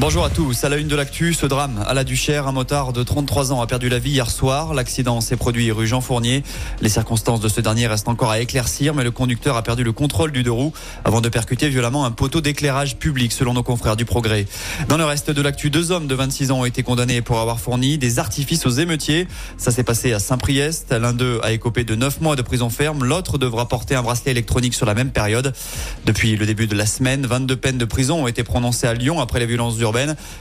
Bonjour à tous. À la une de l'actu, ce drame à la Duchère, un motard de 33 ans a perdu la vie hier soir. L'accident s'est produit rue Jean Fournier. Les circonstances de ce dernier restent encore à éclaircir, mais le conducteur a perdu le contrôle du deux roues avant de percuter violemment un poteau d'éclairage public, selon nos confrères du Progrès. Dans le reste de l'actu, deux hommes de 26 ans ont été condamnés pour avoir fourni des artifices aux émeutiers. Ça s'est passé à Saint-Priest. L'un d'eux a écopé de 9 mois de prison ferme. L'autre devra porter un bracelet électronique sur la même période. Depuis le début de la semaine, 22 peines de prison ont été prononcées à Lyon après les violences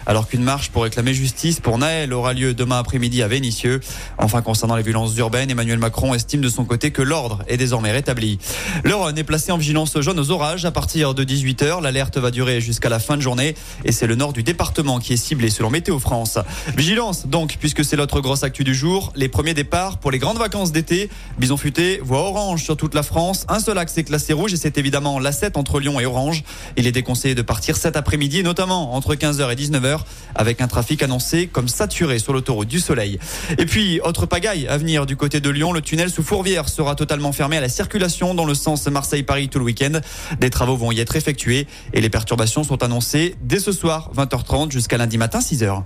alors qu'une marche pour réclamer justice pour Naël aura lieu demain après-midi à Vénissieux. Enfin, concernant les violences urbaines, Emmanuel Macron estime de son côté que l'ordre est désormais rétabli. Le Rhône est placé en vigilance jaune aux orages à partir de 18h. L'alerte va durer jusqu'à la fin de journée et c'est le nord du département qui est ciblé selon Météo France. Vigilance donc, puisque c'est l'autre grosse actu du jour. Les premiers départs pour les grandes vacances d'été. Bison futé, voie orange sur toute la France. Un seul axe est classé rouge et c'est évidemment l'A7 entre Lyon et Orange. Il est déconseillé de partir cet après-midi, notamment entre 15h et 19h, avec un trafic annoncé comme saturé sur l'autoroute du Soleil. Et puis, autre pagaille à venir du côté de Lyon, le tunnel sous Fourvière sera totalement fermé à la circulation dans le sens Marseille-Paris tout le week-end. Des travaux vont y être effectués et les perturbations sont annoncées dès ce soir, 20h30 jusqu'à lundi matin, 6h.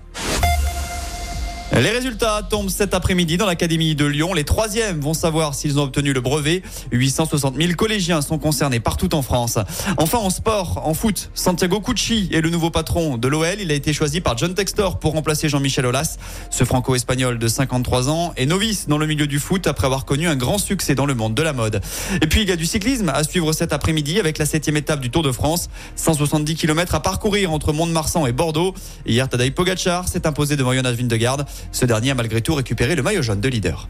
Les résultats tombent cet après-midi dans l'Académie de Lyon. Les troisièmes vont savoir s'ils ont obtenu le brevet. 860 000 collégiens sont concernés partout en France. Enfin, en sport, en foot, Santiago Cucci est le nouveau patron de l'OL. Il a été choisi par John Textor pour remplacer Jean-Michel Aulas. Ce franco-espagnol de 53 ans est novice dans le milieu du foot après avoir connu un grand succès dans le monde de la mode. Et puis, il y a du cyclisme à suivre cet après-midi avec la septième étape du Tour de France. 170 km à parcourir entre Mont-de-Marsan et Bordeaux. Hier, Tadej Pogacar s'est imposé devant Jonas Vingegaard. Ce dernier a malgré tout récupéré le maillot jaune de leader.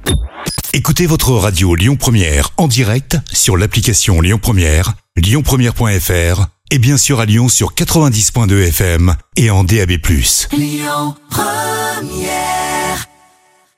Écoutez votre radio Lyon Première en direct sur l'application Lyon Première, lyonpremière.fr et bien sûr à Lyon sur 90.2 FM et en DAB+. Lyon Première